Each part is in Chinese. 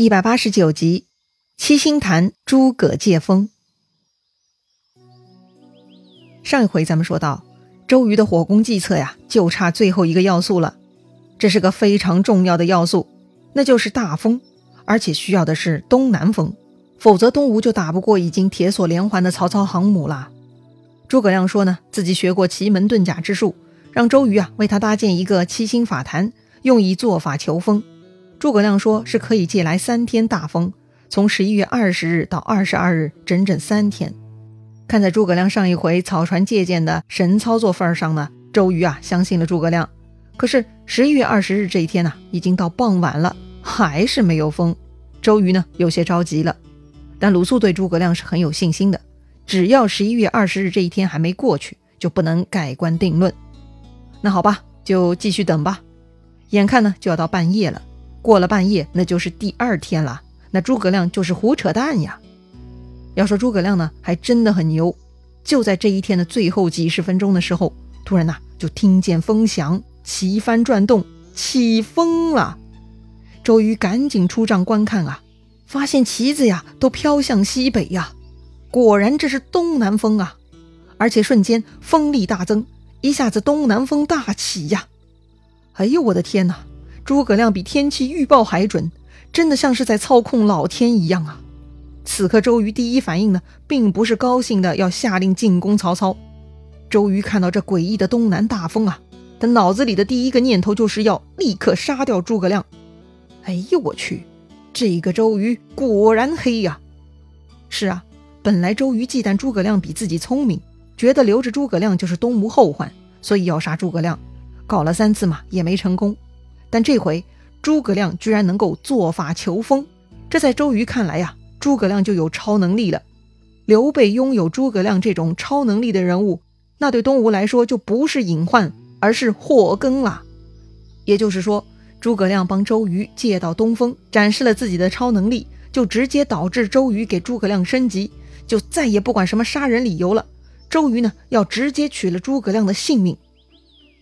一百八十九集，七星坛诸葛借风。上一回咱们说到，周瑜的火攻计策呀，就差最后一个要素了。这是个非常重要的要素，那就是大风，而且需要的是东南风，否则东吴就打不过已经铁索连环的曹操航母了。诸葛亮说呢，自己学过奇门遁甲之术，让周瑜啊为他搭建一个七星法坛，用以做法求风。诸葛亮说：“是可以借来三天大风，从十一月二十日到二十二日，整整三天。看在诸葛亮上一回草船借箭的神操作份上呢，周瑜啊相信了诸葛亮。可是十一月二十日这一天呢，已经到傍晚了，还是没有风。周瑜呢有些着急了。但鲁肃对诸葛亮是很有信心的，只要十一月二十日这一天还没过去，就不能盖棺定论。那好吧，就继续等吧。眼看呢就要到半夜了。”过了半夜，那就是第二天了。那诸葛亮就是胡扯淡呀！要说诸葛亮呢，还真的很牛。就在这一天的最后几十分钟的时候，突然呐，就听见风响，旗帆转动，起风了。周瑜赶紧出帐观看啊，发现旗子呀都飘向西北呀，果然这是东南风啊！而且瞬间风力大增，一下子东南风大起呀！哎呦，我的天哪！诸葛亮比天气预报还准，真的像是在操控老天一样啊！此刻周瑜第一反应呢，并不是高兴的要下令进攻曹操。周瑜看到这诡异的东南大风啊，他脑子里的第一个念头就是要立刻杀掉诸葛亮。哎呦我去，这个周瑜果然黑呀！是啊，本来周瑜忌惮诸葛亮比自己聪明，觉得留着诸葛亮就是东吴后患，所以要杀诸葛亮，搞了三次嘛也没成功。但这回诸葛亮居然能够做法求风，这在周瑜看来呀，诸葛亮就有超能力了。刘备拥有诸葛亮这种超能力的人物，那对东吴来说就不是隐患，而是祸根了。也就是说，诸葛亮帮周瑜借到东风，展示了自己的超能力，就直接导致周瑜给诸葛亮升级，就再也不管什么杀人理由了。周瑜呢，要直接取了诸葛亮的性命。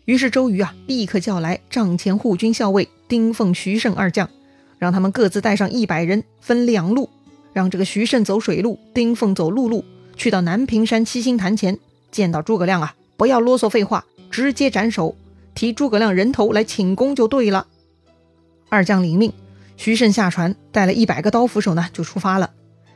于是周瑜啊，立刻叫来帐前护军校尉丁奉、徐盛二将，让他们各自带上一百人，分两路，让这个徐盛走水路，丁奉走陆路，去到南屏山七星坛前，见到诸葛亮啊，不要啰嗦废话，直接斩首，提诸葛亮人头来请功就对了。二将领命，徐盛下船，带了一百个刀斧手呢，就出发了。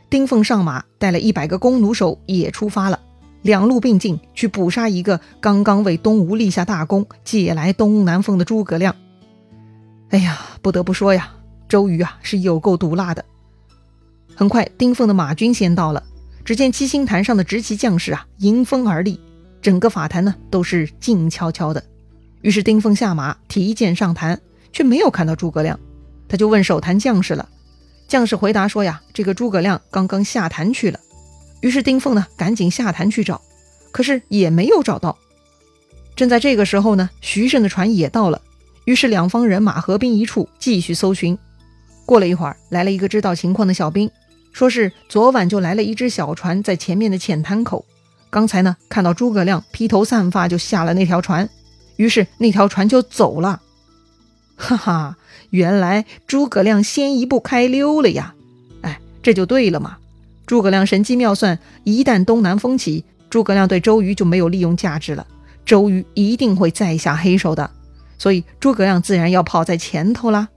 丁奉上马，带了一百个弓弩手也出发了。两路并进，去捕杀一个刚刚为东吴立下大功、借来东南风的诸葛亮。哎呀，不得不说呀，周瑜啊是有够毒辣的。很快，丁奉的马军先到了。只见七星坛上的执旗将士啊，迎风而立，整个法坛呢都是静悄悄的。于是丁奉下马，提剑上坛，却没有看到诸葛亮。他就问守坛将士了。将士回答说呀：“这个诸葛亮刚刚下坛去了。”于是丁奉呢，赶紧下潭去找，可是也没有找到。正在这个时候呢，徐盛的船也到了，于是两方人马合兵一处，继续搜寻。过了一会儿，来了一个知道情况的小兵，说是昨晚就来了一只小船在前面的浅滩口，刚才呢看到诸葛亮披头散发就下了那条船，于是那条船就走了。哈哈，原来诸葛亮先一步开溜了呀！哎，这就对了嘛。诸葛亮神机妙算，一旦东南风起，诸葛亮对周瑜就没有利用价值了。周瑜一定会再下黑手的，所以诸葛亮自然要跑在前头啦。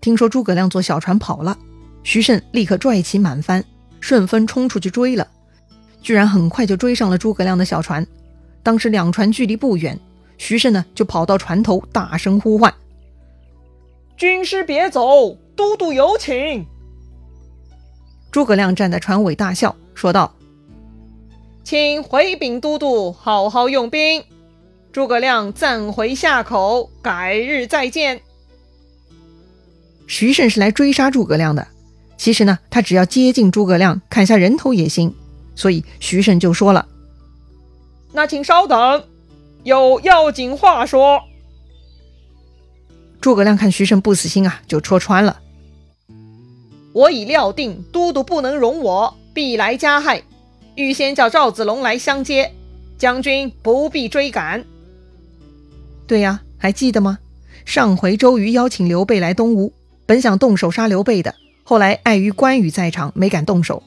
听说诸葛亮坐小船跑了，徐盛立刻拽起满帆，顺风冲出去追了，居然很快就追上了诸葛亮的小船。当时两船距离不远，徐盛呢就跑到船头，大声呼唤：“军师别走，都督有请。”诸葛亮站在船尾大笑，说道：“请回禀都督，好好用兵。诸葛亮暂回下口，改日再见。”徐盛是来追杀诸葛亮的，其实呢，他只要接近诸葛亮，砍下人头也行。所以徐盛就说了：“那请稍等，有要紧话说。”诸葛亮看徐盛不死心啊，就戳穿了。我已料定都督不能容我，必来加害，预先叫赵子龙来相接，将军不必追赶。对呀，还记得吗？上回周瑜邀请刘备来东吴，本想动手杀刘备的，后来碍于关羽在场，没敢动手。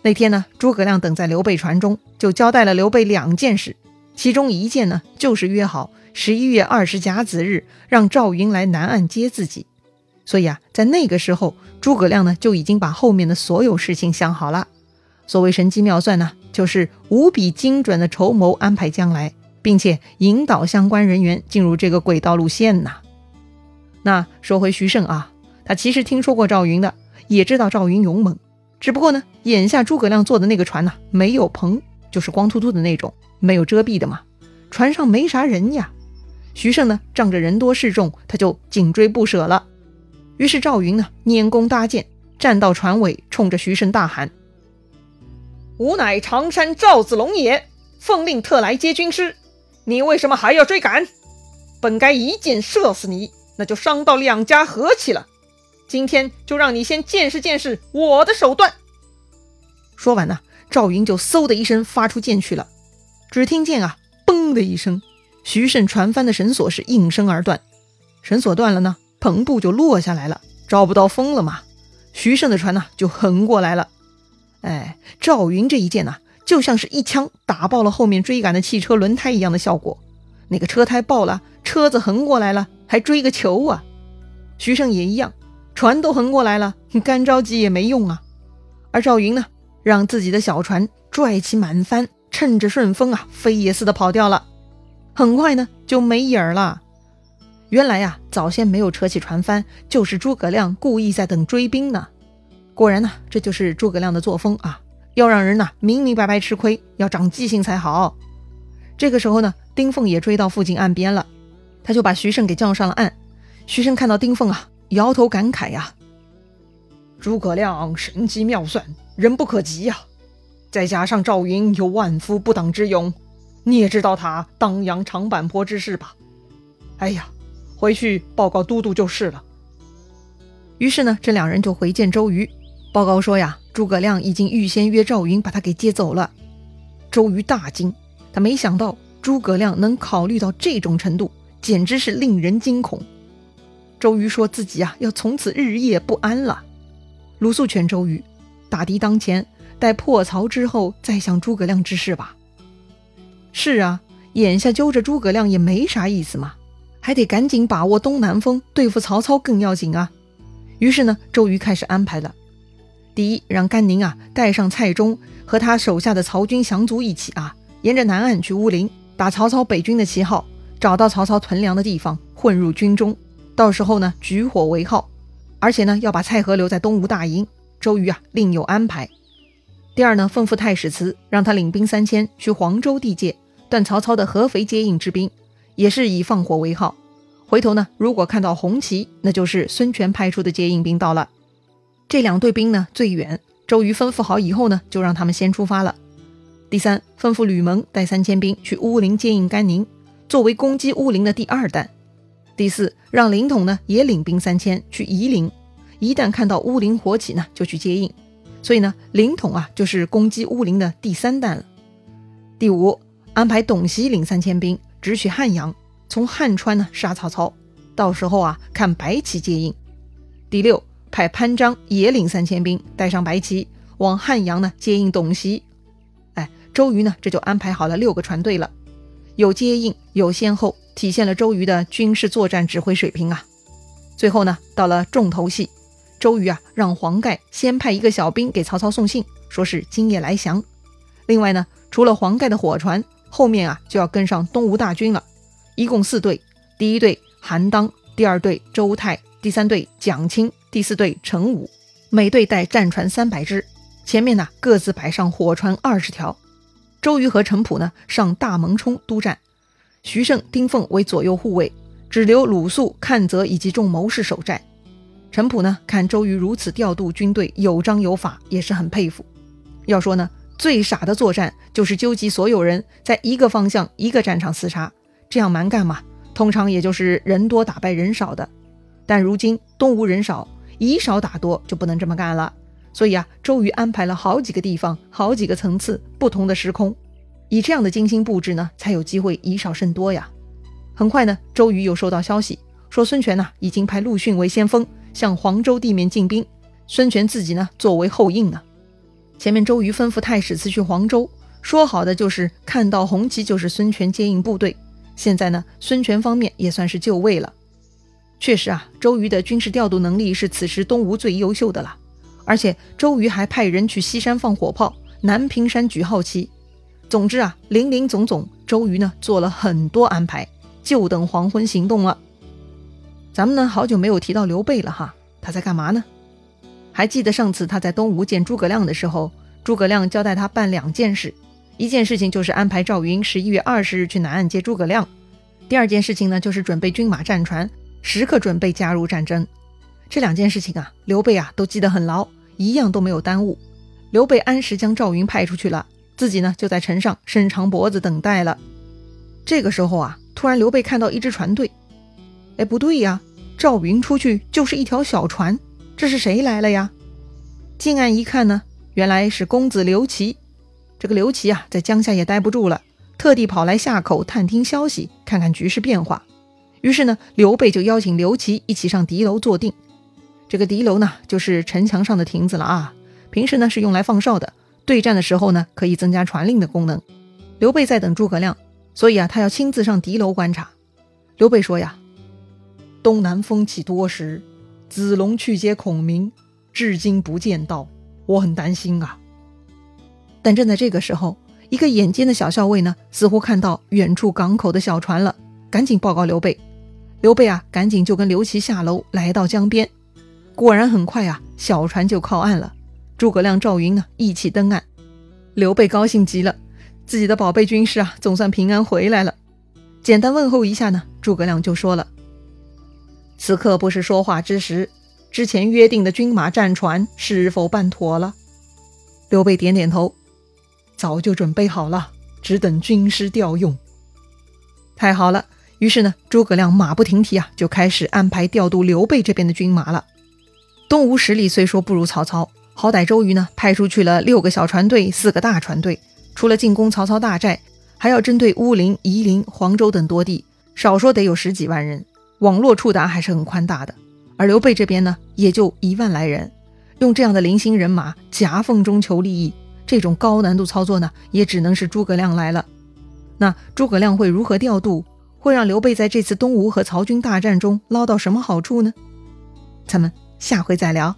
那天呢，诸葛亮等在刘备船中，就交代了刘备两件事，其中一件呢，就是约好十一月二十甲子日让赵云来南岸接自己。所以啊，在那个时候，诸葛亮呢就已经把后面的所有事情想好了。所谓神机妙算呢，就是无比精准的筹谋安排将来，并且引导相关人员进入这个轨道路线呐。那说回徐盛啊，他其实听说过赵云的，也知道赵云勇猛。只不过呢，眼下诸葛亮坐的那个船呐，没有篷，就是光秃秃的那种，没有遮蔽的嘛。船上没啥人呀。徐盛呢，仗着人多势众，他就紧追不舍了。于是赵云呢，拈弓搭箭，站到船尾，冲着徐盛大喊：“吾乃常山赵子龙也，奉令特来接军师。你为什么还要追赶？本该一箭射死你，那就伤到两家和气了。”今天就让你先见识见识我的手段。说完呢，赵云就嗖的一声发出箭去了。只听见啊，嘣的一声，徐盛船帆的绳索是应声而断。绳索断了呢，篷布就落下来了，招不到风了嘛。徐盛的船呢就横过来了。哎，赵云这一箭呐，就像是一枪打爆了后面追赶的汽车轮胎一样的效果。那个车胎爆了，车子横过来了，还追个球啊！徐盛也一样。船都横过来了，干着急也没用啊。而赵云呢，让自己的小船拽起满帆，趁着顺风啊，飞也似的跑掉了。很快呢，就没影儿了。原来呀，早先没有扯起船帆，就是诸葛亮故意在等追兵呢。果然呢，这就是诸葛亮的作风啊，要让人呐明明白白吃亏，要长记性才好。这个时候呢，丁奉也追到附近岸边了，他就把徐盛给叫上了岸。徐盛看到丁奉啊。摇头感慨呀，诸葛亮神机妙算，人不可及呀。再加上赵云有万夫不挡之勇，你也知道他当阳长坂坡之事吧？哎呀，回去报告都督就是了。于是呢，这两人就回见周瑜，报告说呀，诸葛亮已经预先约赵云把他给接走了。周瑜大惊，他没想到诸葛亮能考虑到这种程度，简直是令人惊恐。周瑜说自己啊，要从此日夜不安了。鲁肃劝周瑜，大敌当前，待破曹之后再想诸葛亮之事吧。是啊，眼下揪着诸葛亮也没啥意思嘛，还得赶紧把握东南风，对付曹操更要紧啊。于是呢，周瑜开始安排了：第一，让甘宁啊带上蔡中和他手下的曹军降卒一起啊，沿着南岸去乌林，打曹操北军的旗号，找到曹操屯粮的地方，混入军中。到时候呢，举火为号，而且呢，要把蔡和留在东吴大营。周瑜啊，另有安排。第二呢，吩咐太史慈，让他领兵三千去黄州地界，断曹操的合肥接应之兵，也是以放火为号。回头呢，如果看到红旗，那就是孙权派出的接应兵到了。这两队兵呢，最远。周瑜吩咐好以后呢，就让他们先出发了。第三，吩咐吕蒙带三千兵去乌林接应甘宁，作为攻击乌林的第二弹。第四，让凌统呢也领兵三千去夷陵，一旦看到乌林火起呢，就去接应。所以呢，凌统啊就是攻击乌林的第三弹了。第五，安排董袭领三千兵直取汉阳，从汉川呢杀曹操，到时候啊看白旗接应。第六，派潘璋也领三千兵带上白旗往汉阳呢接应董袭。哎，周瑜呢这就安排好了六个船队了，有接应，有先后。体现了周瑜的军事作战指挥水平啊！最后呢，到了重头戏，周瑜啊让黄盖先派一个小兵给曹操送信，说是今夜来降。另外呢，除了黄盖的火船，后面啊就要跟上东吴大军了，一共四队：第一队韩当，第二队周泰，第三队蒋钦，第四队陈武。每队带战船三百只，前面呢各自摆上火船二十条。周瑜和陈普呢上大蒙冲督战。徐盛、丁奉为左右护卫，只留鲁肃、阚泽以及众谋士守寨。陈普呢，看周瑜如此调度军队，有章有法，也是很佩服。要说呢，最傻的作战就是纠集所有人在一个方向、一个战场厮杀，这样蛮干嘛？通常也就是人多打败人少的。但如今东吴人少，以少打多就不能这么干了。所以啊，周瑜安排了好几个地方、好几个层次、不同的时空。以这样的精心布置呢，才有机会以少胜多呀。很快呢，周瑜又收到消息，说孙权呢已经派陆逊为先锋，向黄州地面进兵，孙权自己呢作为后应啊。前面周瑜吩咐太史慈去黄州，说好的就是看到红旗就是孙权接应部队。现在呢，孙权方面也算是就位了。确实啊，周瑜的军事调度能力是此时东吴最优秀的了。而且周瑜还派人去西山放火炮，南屏山举号旗。总之啊，林林总总，周瑜呢做了很多安排，就等黄昏行动了。咱们呢好久没有提到刘备了哈，他在干嘛呢？还记得上次他在东吴见诸葛亮的时候，诸葛亮交代他办两件事。一件事情就是安排赵云十一月二十日去南岸接诸葛亮，第二件事情呢就是准备军马战船，时刻准备加入战争。这两件事情啊，刘备啊都记得很牢，一样都没有耽误。刘备按时将赵云派出去了，自己呢就在城上伸长脖子等待了。这个时候啊，突然刘备看到一支船队，哎，不对呀，赵云出去就是一条小船，这是谁来了呀？近岸一看呢，原来是公子刘琦。这个刘琦啊，在江夏也待不住了，特地跑来夏口探听消息，看看局势变化。于是呢，刘备就邀请刘琦一起上敌楼坐定。这个敌楼呢，就是城墙上的亭子了啊。平时呢是用来放哨的，对战的时候呢可以增加传令的功能。刘备在等诸葛亮，所以啊，他要亲自上敌楼观察。刘备说呀：“东南风起多时，子龙去接孔明，至今不见到，我很担心啊。”但正在这个时候，一个眼尖的小校尉呢，似乎看到远处港口的小船了，赶紧报告刘备。刘备啊，赶紧就跟刘琦下楼，来到江边。果然很快啊，小船就靠岸了。诸葛亮、赵云呢，一起登岸。刘备高兴极了，自己的宝贝军师啊，总算平安回来了。简单问候一下呢，诸葛亮就说了：“此刻不是说话之时，之前约定的军马战船是否办妥了？”刘备点点头。早就准备好了，只等军师调用。太好了，于是呢，诸葛亮马不停蹄啊，就开始安排调度刘备这边的军马了。东吴实力虽说不如曹操，好歹周瑜呢派出去了六个小船队、四个大船队，除了进攻曹操大寨，还要针对乌林、夷陵、黄州等多地，少说得有十几万人，网络触达还是很宽大的。而刘备这边呢，也就一万来人，用这样的零星人马夹缝中求利益。这种高难度操作呢，也只能是诸葛亮来了。那诸葛亮会如何调度，会让刘备在这次东吴和曹军大战中捞到什么好处呢？咱们下回再聊。